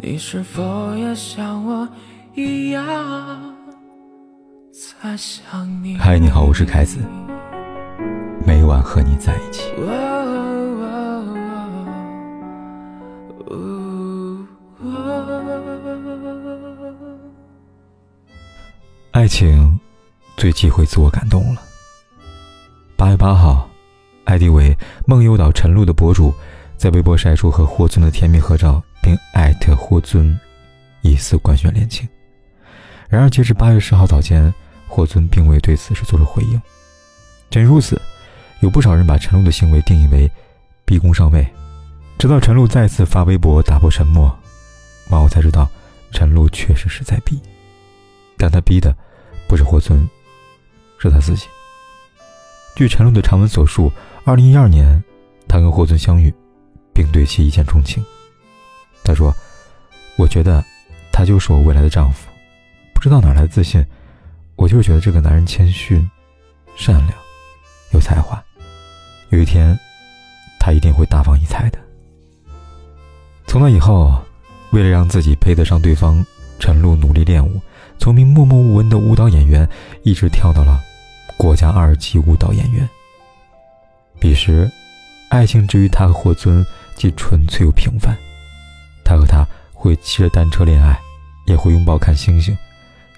你是否也像我一样在想你？嗨，你好，我是凯子，每晚和你在一起。爱情最忌讳自我感动了。八月八号，艾迪为梦游岛晨露的博主在微博晒出和霍尊的甜蜜合照。并艾特霍尊，疑似官宣恋情。然而，截至八月十号早间，霍尊并未对此事做出回应。真如此，有不少人把陈露的行为定义为逼宫上位。直到陈露再次发微博打破沉默，网友才知道陈露确实是在逼，但他逼的不是霍尊，是他自己。据陈露的长文所述，二零一二年，他跟霍尊相遇，并对其一见钟情。他说：“我觉得他就是我未来的丈夫，不知道哪来的自信，我就是觉得这个男人谦逊、善良、有才华，有一天他一定会大放异彩的。”从那以后，为了让自己配得上对方，陈露努力练舞，从名默默无闻的舞蹈演员，一直跳到了国家二级舞蹈演员。彼时，爱情之于他和霍尊，既纯粹又平凡。他和她会骑着单车恋爱，也会拥抱看星星，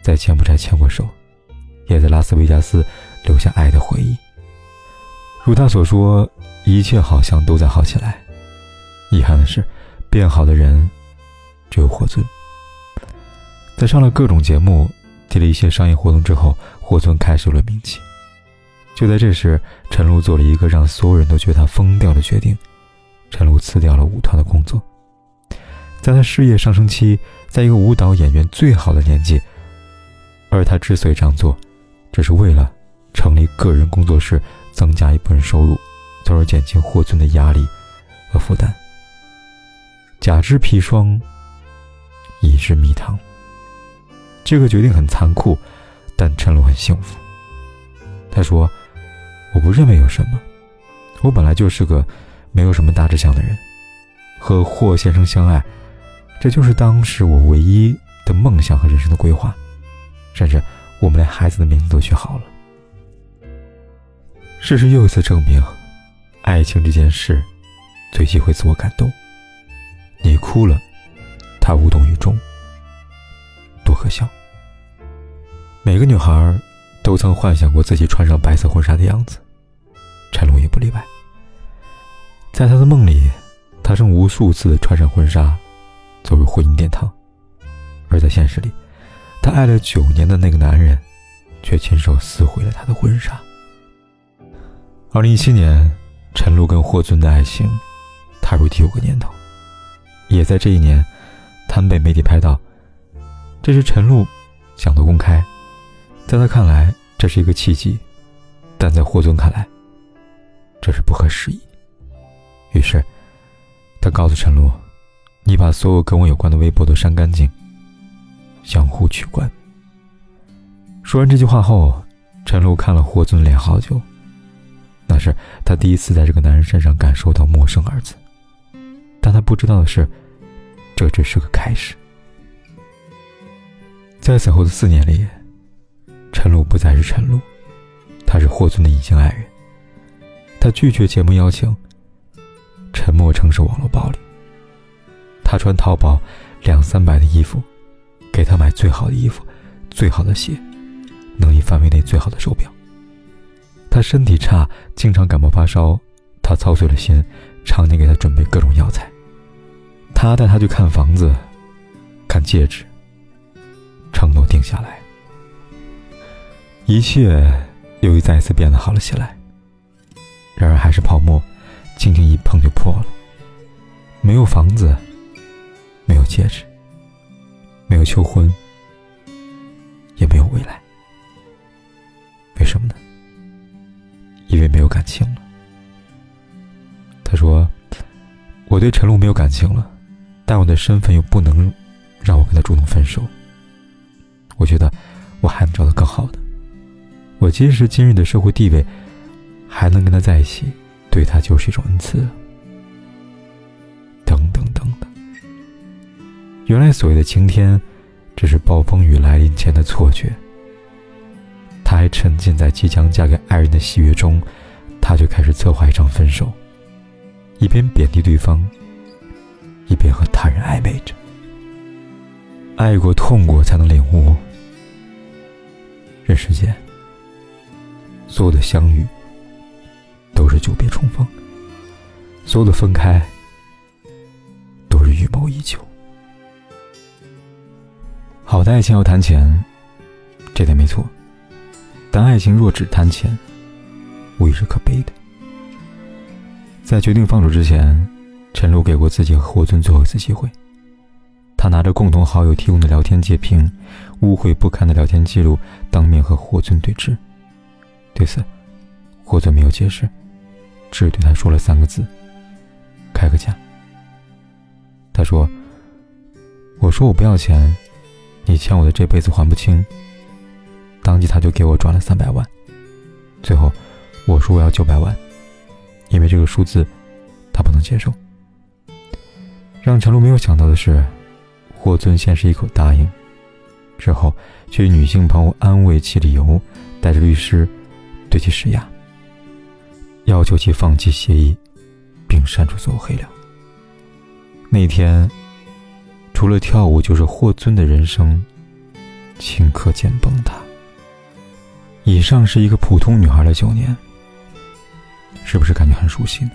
在柬埔寨牵过手，也在拉斯维加斯留下爱的回忆。如他所说，一切好像都在好起来。遗憾的是，变好的人只有霍尊。在上了各种节目，接了一些商业活动之后，霍尊开始了名气。就在这时，陈露做了一个让所有人都觉得他疯掉的决定：陈露辞掉了舞团的工作。在他事业上升期，在一个舞蹈演员最好的年纪，而他之所以这样做，只是为了成立个人工作室，增加一部分收入，从而减轻霍尊的压力和负担。假之砒霜，乙之蜜糖。这个决定很残酷，但陈露很幸福。他说：“我不认为有什么，我本来就是个没有什么大志向的人，和霍先生相爱。”这就是当时我唯一的梦想和人生的规划，甚至我们连孩子的名字都取好了。事实又一次证明，爱情这件事最忌讳自我感动。你哭了，他无动于衷，多可笑！每个女孩都曾幻想过自己穿上白色婚纱的样子，陈龙也不例外。在他的梦里，他曾无数次穿上婚纱。走入婚姻殿堂，而在现实里，她爱了九年的那个男人，却亲手撕毁了她的婚纱。二零一七年，陈露跟霍尊的爱情踏入第五个年头，也在这一年，他们被媒体拍到。这是陈露想的公开，在他看来这是一个契机，但在霍尊看来，这是不合时宜。于是，他告诉陈露。你把所有跟我有关的微博都删干净，相互取关。说完这句话后，陈露看了霍尊脸好久，那是他第一次在这个男人身上感受到“陌生”二字。但他不知道的是，这只是个开始。在此后的四年里，陈露不再是陈露，他是霍尊的隐形爱人。他拒绝节目邀请，沉默承受网络暴力。他穿淘宝两三百的衣服，给他买最好的衣服、最好的鞋，能力范围内最好的手表。他身体差，经常感冒发烧，他操碎了心，常年给他准备各种药材。他带他去看房子、看戒指，承诺定下来。一切又一再次变得好了起来。然而还是泡沫，轻轻一碰就破了。没有房子。没有戒指，没有求婚，也没有未来。为什么呢？因为没有感情了。他说：“我对陈露没有感情了，但我的身份又不能让我跟他主动分手。我觉得我还能找到更好的。我即使今日的社会地位，还能跟他在一起，对他就是一种恩赐。”原来所谓的晴天，只是暴风雨来临前的错觉。他还沉浸在即将嫁给爱人的喜悦中，他就开始策划一场分手，一边贬低对方，一边和他人暧昧着。爱过、痛过，才能领悟，人世间所有的相遇都是久别重逢，所有的分开都是预谋已久。好的爱情要谈钱，这点没错。但爱情若只谈钱，无疑是可悲的。在决定放手之前，陈露给过自己和霍尊最后一次机会。他拿着共同好友提供的聊天截屏，污秽不堪的聊天记录，当面和霍尊对峙。对此，霍尊没有解释，只对他说了三个字：“开个价。”他说：“我说我不要钱，你欠我的这辈子还不清。”当即他就给我转了三百万，最后我说我要九百万，因为这个数字他不能接受。让陈露没有想到的是，霍尊先是一口答应，之后却以女性朋友安慰其理由，带着律师对其施压，要求其放弃协议，并删除所有黑料。那天，除了跳舞，就是霍尊的人生顷刻间崩塌。以上是一个普通女孩的九年，是不是感觉很熟悉呢？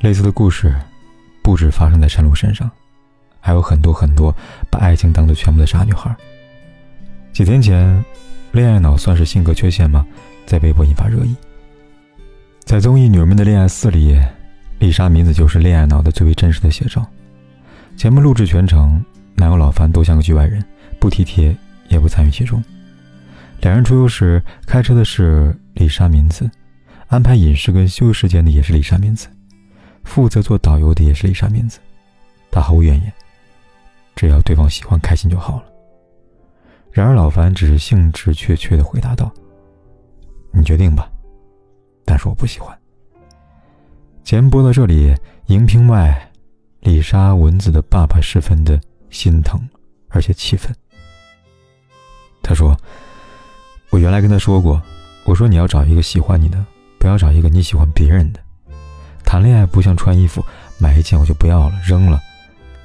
类似的故事不止发生在陈露身上，还有很多很多把爱情当做全部的傻女孩。几天前，恋爱脑算是性格缺陷吗？在微博引发热议。在综艺《女人们的恋爱四》里，丽莎敏子就是恋爱脑的最为真实的写照。节目录制全程，男友老樊都像个局外人，不体贴，也不参与其中。两人出游时开车的是李莎敏子，安排饮食跟休息时间的也是李莎敏子，负责做导游的也是李莎敏子。她毫无怨言，只要对方喜欢开心就好了。然而老樊只是兴致缺缺的回答道：“你决定吧，但是我不喜欢。”节目播到这里，荧屏外，丽莎文子的爸爸十分的心疼，而且气愤。他说。我原来跟他说过，我说你要找一个喜欢你的，不要找一个你喜欢别人的。谈恋爱不像穿衣服，买一件我就不要了，扔了。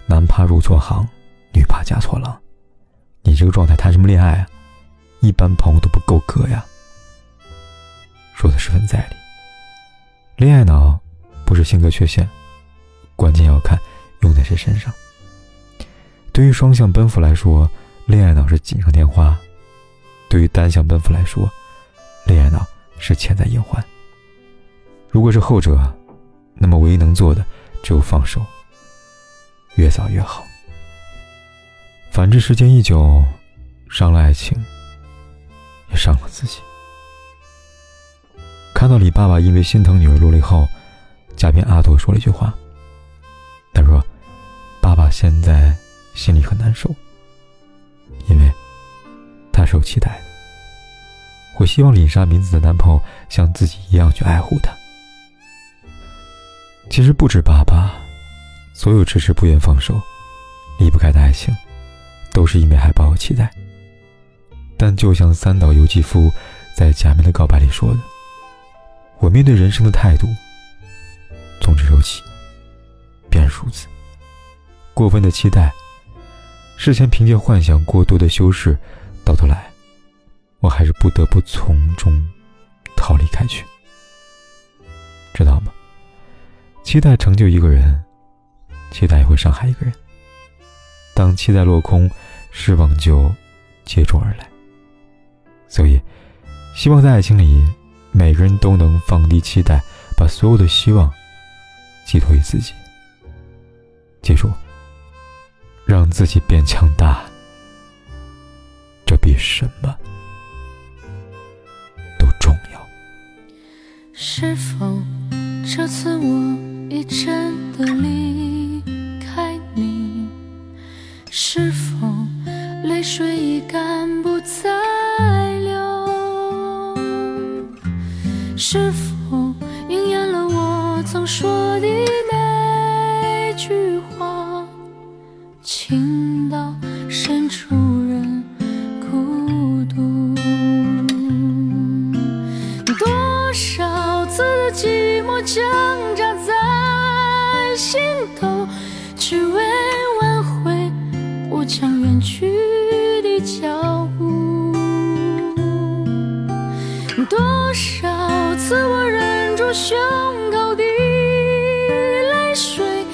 男怕入错行，女怕嫁错郎。你这个状态谈什么恋爱啊？一般朋友都不够格呀。说的十分在理。恋爱脑不是性格缺陷，关键要看用在谁身上。对于双向奔赴来说，恋爱脑是锦上添花。对于单向奔赴来说，恋爱脑是潜在隐患。如果是后者，那么唯一能做的只有放手，越早越好。反之，时间一久，伤了爱情，也伤了自己。看到李爸爸因为心疼女儿落泪后，嘉宾阿朵说了一句话，：“现在心里很难受，因为。”他是有期待的。我希望李莎明子的男朋友像自己一样去爱护她。其实不止爸爸，所有迟迟不愿放手、离不开的爱情，都是因为还抱有期待。但就像三岛由纪夫在《假面的告白》里说的：“我面对人生的态度，从只有起，便是如此。过分的期待，事前凭借幻想过多的修饰。”到头来，我还是不得不从中逃离开去，知道吗？期待成就一个人，期待也会伤害一个人。当期待落空，失望就接踵而来。所以，希望在爱情里，每个人都能放低期待，把所有的希望寄托于自己。记住，让自己变强大。这比什么都重要。是否这次我已真的离开你？是否泪水已干不再流？是否应验了我曾说的那句我将远去的脚步。多少次我忍住胸口的泪水，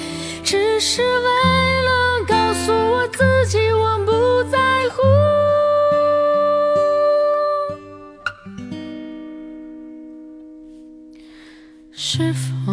只是为了告诉我自己我不在乎。是否